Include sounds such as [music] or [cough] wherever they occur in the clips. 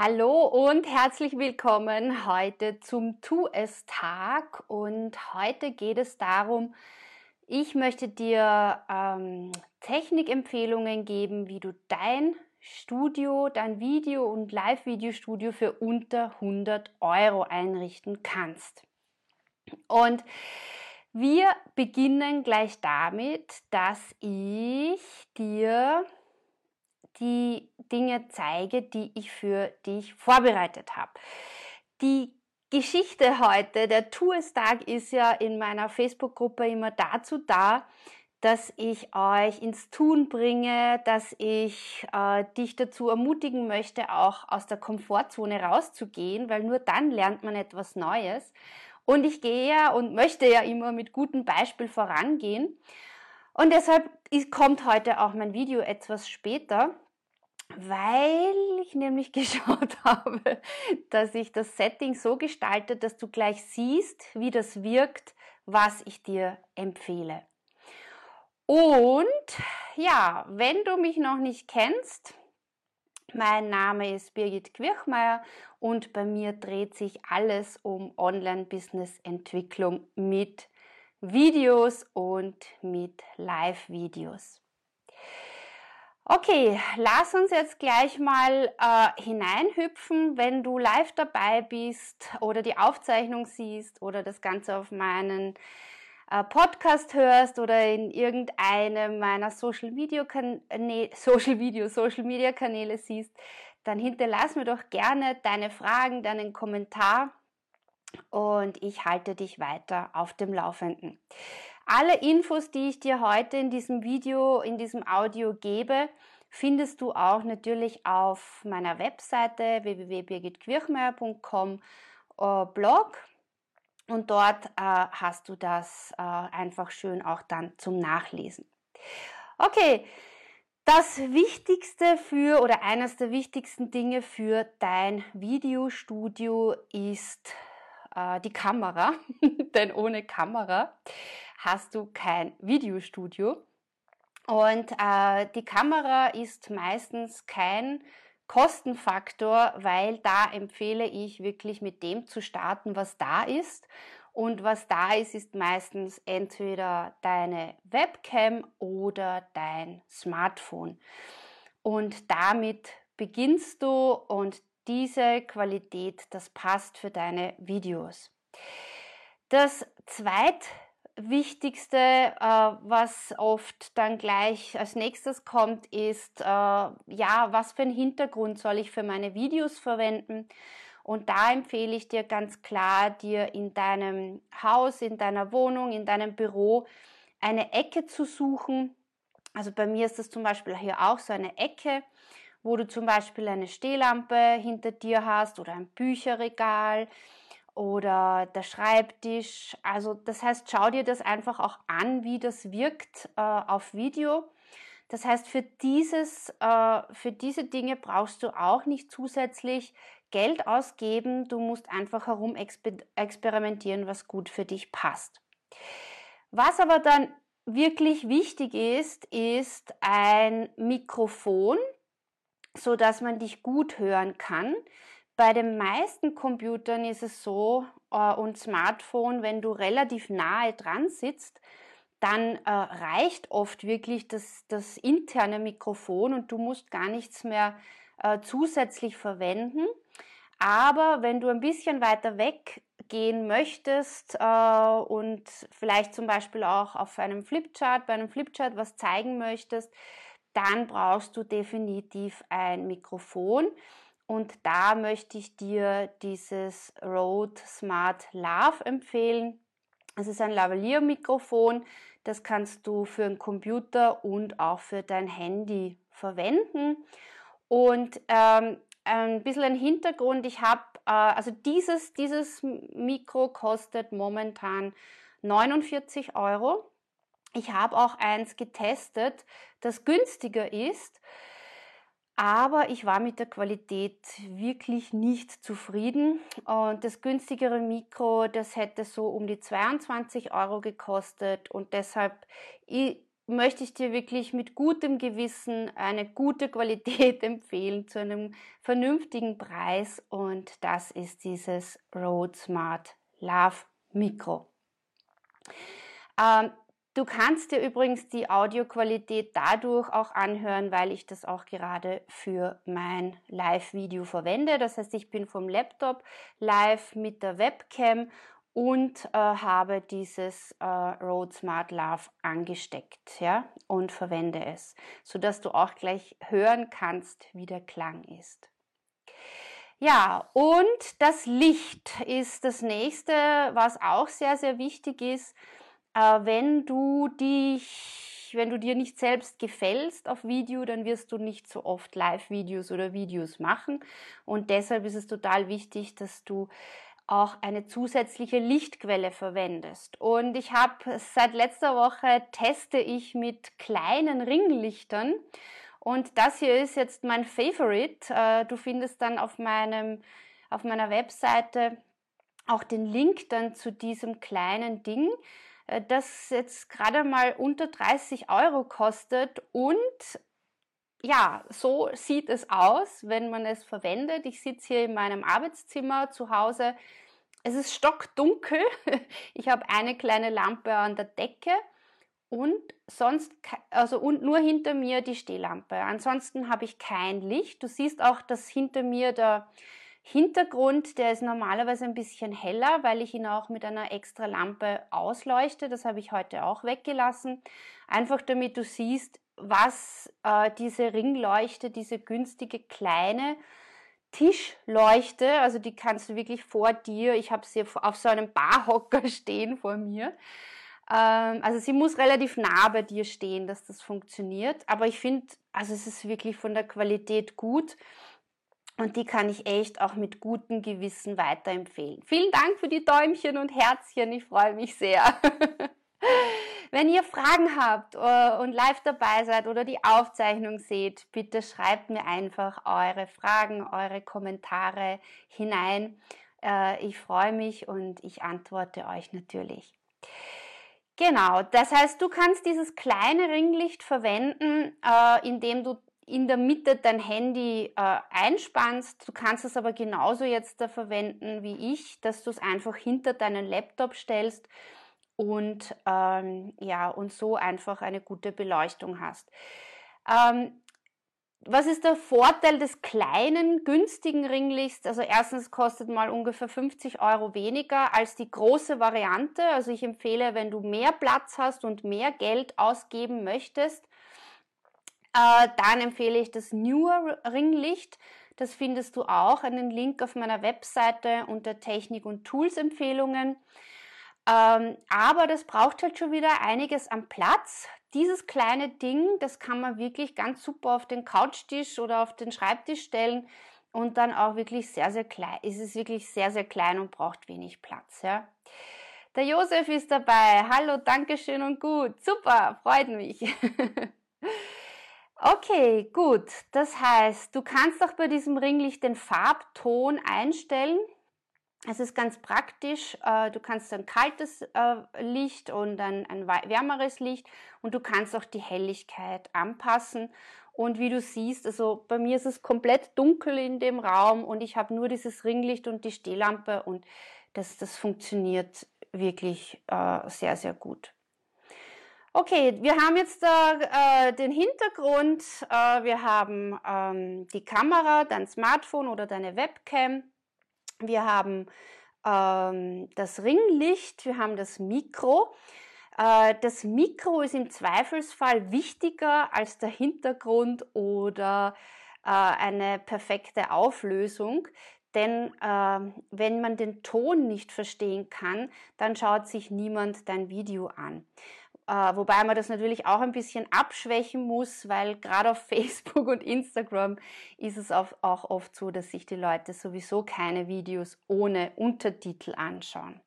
Hallo und herzlich willkommen heute zum Tu es Tag und heute geht es darum, ich möchte dir ähm, Technikempfehlungen geben, wie du dein Studio, dein Video- und Live-Video-Studio für unter 100 Euro einrichten kannst. Und wir beginnen gleich damit, dass ich dir die Dinge zeige, die ich für dich vorbereitet habe. Die Geschichte heute, der Tu-es-Tag ist ja in meiner Facebook-Gruppe immer dazu da, dass ich euch ins Tun bringe, dass ich äh, dich dazu ermutigen möchte, auch aus der Komfortzone rauszugehen, weil nur dann lernt man etwas Neues. Und ich gehe ja und möchte ja immer mit gutem Beispiel vorangehen. Und deshalb kommt heute auch mein Video etwas später, weil ich nämlich [laughs] geschaut habe, dass ich das Setting so gestalte, dass du gleich siehst, wie das wirkt, was ich dir empfehle. Und ja, wenn du mich noch nicht kennst, mein Name ist Birgit Quirchmeier und bei mir dreht sich alles um Online-Business-Entwicklung mit Videos und mit Live-Videos. Okay, lass uns jetzt gleich mal äh, hineinhüpfen, wenn du live dabei bist oder die Aufzeichnung siehst oder das Ganze auf meinen äh, Podcast hörst oder in irgendeinem meiner Social Video, Kanä [laughs] Social Video, Social Media Kanäle siehst, dann hinterlass mir doch gerne deine Fragen, deinen Kommentar und ich halte dich weiter auf dem Laufenden. Alle Infos, die ich dir heute in diesem Video, in diesem Audio gebe, findest du auch natürlich auf meiner Webseite www.birgitquirchmeier.com äh, Blog und dort äh, hast du das äh, einfach schön auch dann zum Nachlesen. Okay, das Wichtigste für oder eines der wichtigsten Dinge für dein Videostudio ist äh, die Kamera, [laughs] denn ohne Kamera hast du kein Videostudio. Und äh, die Kamera ist meistens kein Kostenfaktor, weil da empfehle ich wirklich mit dem zu starten, was da ist. Und was da ist, ist meistens entweder deine Webcam oder dein Smartphone. Und damit beginnst du und diese Qualität, das passt für deine Videos. Das zweitwichtigste, äh, was oft dann gleich als nächstes kommt, ist, äh, ja, was für einen Hintergrund soll ich für meine Videos verwenden? Und da empfehle ich dir ganz klar, dir in deinem Haus, in deiner Wohnung, in deinem Büro eine Ecke zu suchen. Also bei mir ist das zum Beispiel hier auch so eine Ecke, wo du zum Beispiel eine Stehlampe hinter dir hast oder ein Bücherregal oder der Schreibtisch. Also das heißt, schau dir das einfach auch an, wie das wirkt äh, auf Video. Das heißt, für, dieses, äh, für diese Dinge brauchst du auch nicht zusätzlich Geld ausgeben. Du musst einfach herum experimentieren, was gut für dich passt. Was aber dann wirklich wichtig ist, ist ein Mikrofon, so dass man dich gut hören kann. Bei den meisten Computern ist es so äh, und Smartphone, wenn du relativ nahe dran sitzt, dann äh, reicht oft wirklich das, das interne Mikrofon und du musst gar nichts mehr äh, zusätzlich verwenden. Aber wenn du ein bisschen weiter weg gehen möchtest äh, und vielleicht zum Beispiel auch auf einem Flipchart, bei einem Flipchart was zeigen möchtest, dann brauchst du definitiv ein Mikrofon. Und da möchte ich dir dieses Rode Smart Love empfehlen. Es ist ein Lavalier-Mikrofon. Das kannst du für einen Computer und auch für dein Handy verwenden. Und ähm, ein bisschen ein Hintergrund, ich habe, äh, also dieses, dieses Mikro kostet momentan 49 Euro. Ich habe auch eins getestet, das günstiger ist, aber ich war mit der Qualität wirklich nicht zufrieden. Und das günstigere Mikro, das hätte so um die 22 Euro gekostet und deshalb möchte ich dir wirklich mit gutem Gewissen eine gute [laughs] Qualität empfehlen zu einem vernünftigen Preis und das ist dieses Rode Smart Love Mikro. Ähm, du kannst dir übrigens die Audioqualität dadurch auch anhören, weil ich das auch gerade für mein Live-Video verwende. Das heißt, ich bin vom Laptop live mit der Webcam und äh, habe dieses äh, Rode Smart Love angesteckt ja, und verwende es, sodass du auch gleich hören kannst, wie der Klang ist. Ja, und das Licht ist das nächste, was auch sehr, sehr wichtig ist. Äh, wenn du dich, wenn du dir nicht selbst gefällst auf Video, dann wirst du nicht so oft Live-Videos oder Videos machen. Und deshalb ist es total wichtig, dass du auch eine zusätzliche Lichtquelle verwendest. Und ich habe seit letzter Woche teste ich mit kleinen Ringlichtern und das hier ist jetzt mein Favorite. Äh, du findest dann auf meinem auf meiner Webseite auch den Link dann zu diesem kleinen Ding, das jetzt gerade mal unter 30 Euro kostet und ja, so sieht es aus, wenn man es verwendet. Ich sitze hier in meinem Arbeitszimmer zu Hause. Es ist stockdunkel. [laughs] Ich habe eine kleine Lampe an der Decke und sonst also und nur hinter mir die Stehlampe. Ansonsten habe ich kein Licht. Du siehst auch, dass hinter mir der Hintergrund, der ist normalerweise ein bisschen heller, weil ich ihn auch mit einer extra Lampe ausleuchte. Das habe ich heute auch weggelassen. Einfach damit du siehst, was äh, diese Ringleuchte, diese günstige kleine Tischleuchte, also die kannst du wirklich vor dir, ich habe sie auf so einem Barhocker [laughs] stehen vor mir. Ähm, also sie muss relativ nah bei dir stehen, dass das funktioniert. Aber ich finde, also es ist wirklich von der Qualität gut. Und die kann ich echt auch mit gutem Gewissen weiterempfehlen. Vielen Dank für die Däumchen und Herzchen. Ich freue mich sehr. [laughs] Wenn ihr Fragen habt äh, und live dabei seid oder die Aufzeichnung seht, bitte schreibt mir einfach eure Fragen, eure Kommentare hinein. Äh, ich freue mich und ich antworte euch natürlich. Genau, das heißt, du kannst dieses kleine Ringlicht verwenden, äh, indem du in der Mitte dein Handy äh, einspannst. Du kannst es aber genauso jetzt da verwenden wie ich, dass du es einfach hinter deinen Laptop stellst und ähm, ja und so einfach eine gute Beleuchtung hast. Ähm, was ist der Vorteil des kleinen, günstigen Ringlichts? Also erstens kostet mal ungefähr 50 Euro weniger als die große Variante. Also ich empfehle, wenn du mehr Platz hast und mehr Geld ausgeben möchtest, äh, dann empfehle ich das Newer Ringlicht. Das findest du auch, einen Link auf meiner Webseite unter Technik und Tools Empfehlungen. Ähm, aber das braucht halt schon wieder einiges an Platz. Dieses kleine Ding, das kann man wirklich ganz super auf den Couchtisch oder auf den Schreibtisch stellen und dann auch wirklich sehr, sehr klein. Es ist wirklich sehr, sehr klein und braucht wenig Platz. Ja. Der Josef ist dabei. Hallo, Dankeschön und gut. Super, freut mich. [laughs] okay, gut. Das heißt, du kannst auch bei diesem Ringlicht den Farbton einstellen. Es ist ganz praktisch. Äh, du kannst ein kaltes äh, Licht und ein, ein wärmeres Licht und du kannst auch die Helligkeit anpassen. Und wie du siehst, also bei mir ist es komplett dunkel in dem Raum und ich habe nur dieses Ringlicht und die Stehlampe und das, das funktioniert wirklich äh, sehr, sehr gut. Okay, wir haben jetzt äh, den Hintergrund, äh, wir haben ähm, die Kamera, dein Smartphone oder deine Webcam. Wir haben ähm, das Ringlicht, wir haben das Mikro. Äh, das Mikro ist im Zweifelsfall wichtiger als der Hintergrund oder äh, eine perfekte Auflösung. Denn äh, wenn man den Ton nicht verstehen kann, dann schaut sich niemand dein Video an. Äh, wobei man das natürlich auch ein bisschen abschwächen muss, weil gerade auf [laughs] Facebook und Instagram ist es auch oft so, dass sich die Leute sowieso keine Videos ohne Untertitel anschauen.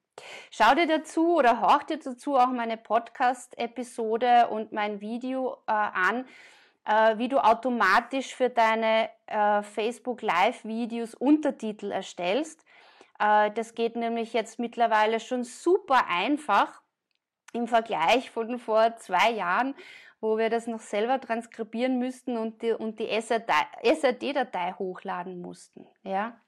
Schau dir dazu oder horch dir dazu auch meine Podcast-Episode und mein Video äh, an, äh, wie du automatisch für deine äh, Facebook Live-Videos Untertitel erstellst. Äh, das geht nämlich jetzt mittlerweile schon super einfach im Vergleich von vor zwei Jahren, wo wir das noch selber transkribieren müssten und die, und die SRD-Datei hochladen mussten. Ja.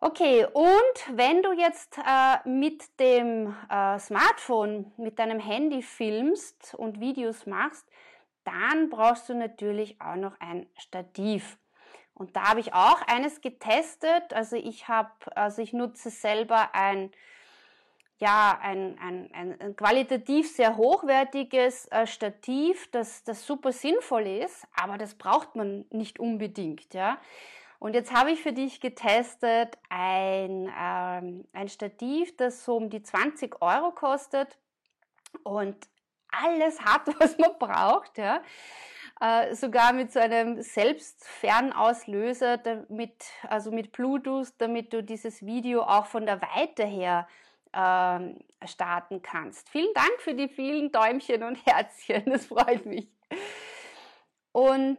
Okay, und wenn du jetzt äh, mit dem äh, Smartphone, mit deinem Handy filmst und Videos machst, dann brauchst du natürlich auch noch ein Stativ. Und da habe ich auch eines getestet. Also ich habe, also ich nutze selber ein ja, ein, ein, ein, qualitativ sehr hochwertiges äh, Stativ, das, das super sinnvoll ist, aber das braucht man nicht unbedingt, ja. Und jetzt habe ich für dich getestet ein, ähm, ein Stativ, das so um die 20 Euro kostet und alles hat, [laughs] was man braucht, ja. Äh, sogar mit so einem Selbstfernauslöser, damit, also mit Bluetooth, damit du dieses Video auch von der Weite her ähm, starten kannst. Vielen Dank für die vielen Däumchen und [laughs] Herzchen, das freut mich. Und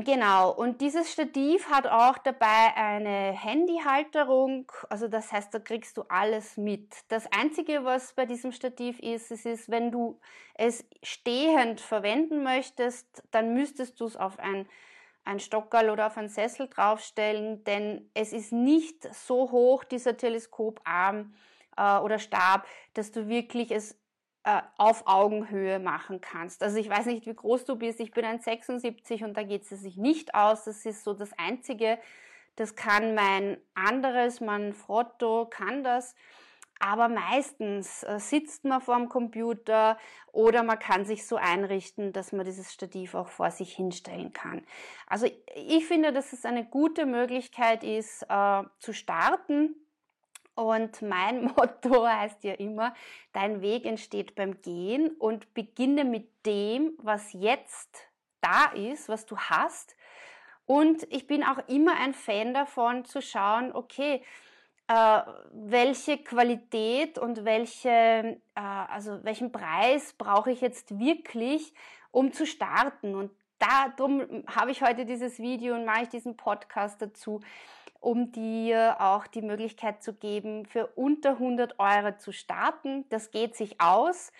Genau, und dieses Stativ hat auch dabei eine Handyhalterung, also das heißt, da kriegst du alles mit. Das Einzige, was bei diesem Stativ ist, es ist, wenn du es stehend verwenden möchtest, dann müsstest du es auf ein, ein Stockerl oder auf einen Sessel draufstellen, denn es ist nicht so hoch, dieser Teleskoparm äh, oder Stab, dass du wirklich es äh, auf Augenhöhe machen kannst. Also ich weiß nicht, wie groß du bist. Ich bin ein 76 und da geht es sich nicht aus. Das ist so das Einzige. Das kann mein anderes, mein Frotto kann das. Aber meistens äh, sitzt man vor dem Computer oder man kann sich so einrichten, dass man dieses Stativ auch vor sich hinstellen kann. Also ich finde, dass es eine gute Möglichkeit ist, äh, zu starten und mein [laughs] Motto heißt ja immer, dein Weg entsteht beim Gehen und beginne mit dem, was jetzt da ist, was du hast. Und ich bin auch immer ein Fan davon zu schauen, okay, welche Qualität und welche, äh, also welchen Preis brauche ich jetzt wirklich, um zu starten. Und darum habe ich heute dieses Video und mache ich diesen Podcast dazu, um dir auch die Möglichkeit zu geben, für unter 100 Euro zu starten. Das geht sich aus.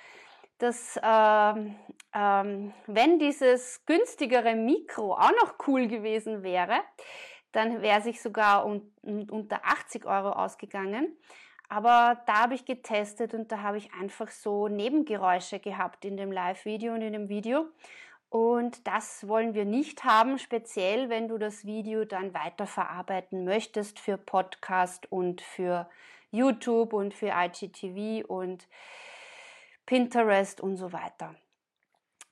Das, ähm, ähm, wenn dieses günstigere Mikro auch noch cool gewesen wäre, dann wäre sich sogar un unter 80 Euro ausgegangen. Aber da habe ich getestet und da habe ich einfach so Nebengeräusche gehabt in dem Live-Video und in dem Video. Und das wollen wir nicht haben, speziell wenn du das Video dann weiterverarbeiten möchtest für Podcast und für YouTube und für IGTV und Pinterest und so weiter.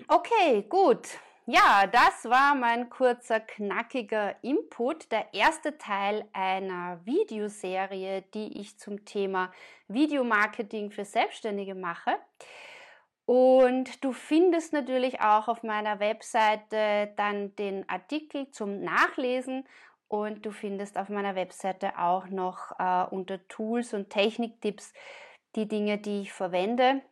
Okay, gut. Ja, das war mein kurzer, knackiger Input, der erste Teil einer Videoserie, die ich zum Thema Videomarketing für Selbstständige mache. Und du findest natürlich auch auf meiner Webseite dann den Artikel zum Nachlesen und du findest auf meiner Webseite auch noch äh, unter Tools und Techniktipps die Dinge, die ich verwende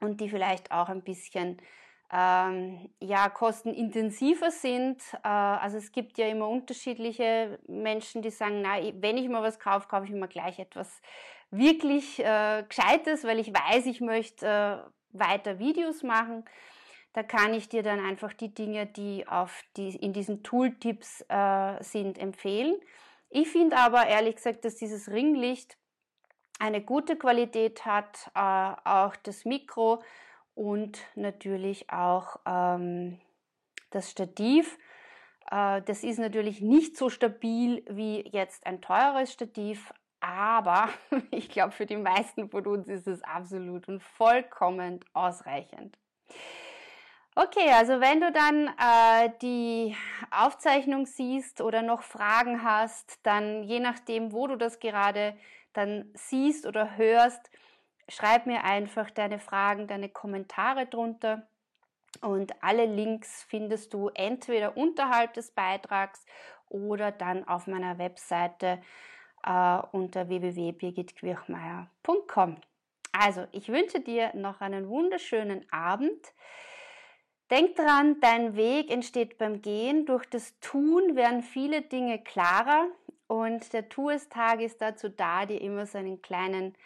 und die vielleicht auch ein bisschen ähm, ja, kostenintensiver sind. Äh, also es gibt ja immer unterschiedliche Menschen, die sagen, na, wenn ich mal was kaufe, kaufe ich immer gleich etwas wirklich äh, Gescheites, weil ich weiß, ich möchte äh, weiter Videos machen. Da kann ich dir dann einfach die Dinge, die, auf die in diesen Tooltips äh, sind, empfehlen. Ich finde aber ehrlich gesagt, dass dieses Ringlicht eine gute Qualität hat, äh, auch das Mikro und natürlich auch ähm, das Stativ. Äh, das ist natürlich nicht so stabil wie jetzt ein teures Stativ, aber [laughs] ich glaube, für die meisten von uns ist es absolut und vollkommen ausreichend. Okay, also wenn du dann äh, die Aufzeichnung siehst oder noch Fragen hast, dann je nachdem, wo du das gerade dann siehst oder hörst, schreib mir einfach deine Fragen, deine Kommentare drunter. Und alle Links findest du entweder unterhalb des Beitrags oder dann auf meiner Webseite äh, unter www.birgitquirchmeier.com. Also, ich wünsche dir noch einen wunderschönen Abend. Denk dran, dein Weg entsteht beim Gehen. Durch das Tun werden viele Dinge klarer und der Tu-es-Tag ist dazu da, dir immer so einen kleinen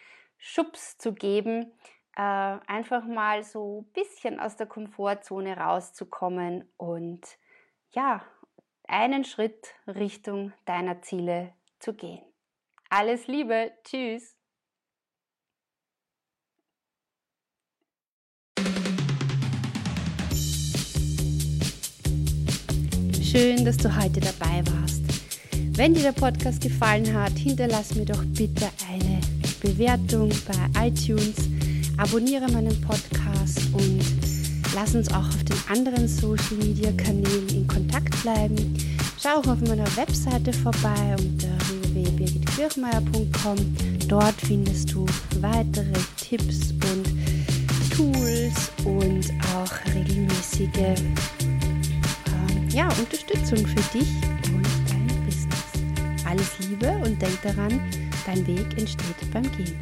Schubs zu geben, äh, einfach mal so ein bisschen aus der Komfortzone rauszukommen und ja, einen Schritt Richtung deiner Ziele zu gehen. Alles Liebe, tschüss. Schön, dass du heute dabei warst. Wenn dir der Podcast gefallen hat, hinterlass mir doch bitte eine Bewertung bei iTunes, abonniere meinen Podcast und lass uns auch auf den anderen Social Media Kanälen in Kontakt bleiben. Schau auch auf meiner Webseite vorbei unter www.birgitquirchmeier.com. Dort findest du weitere Tipps und Tools und auch regelmäßige äh, ja, Unterstützung für dich und dein Business. Alles Liebe und denk daran, dein Weg entsteht beim Gehen.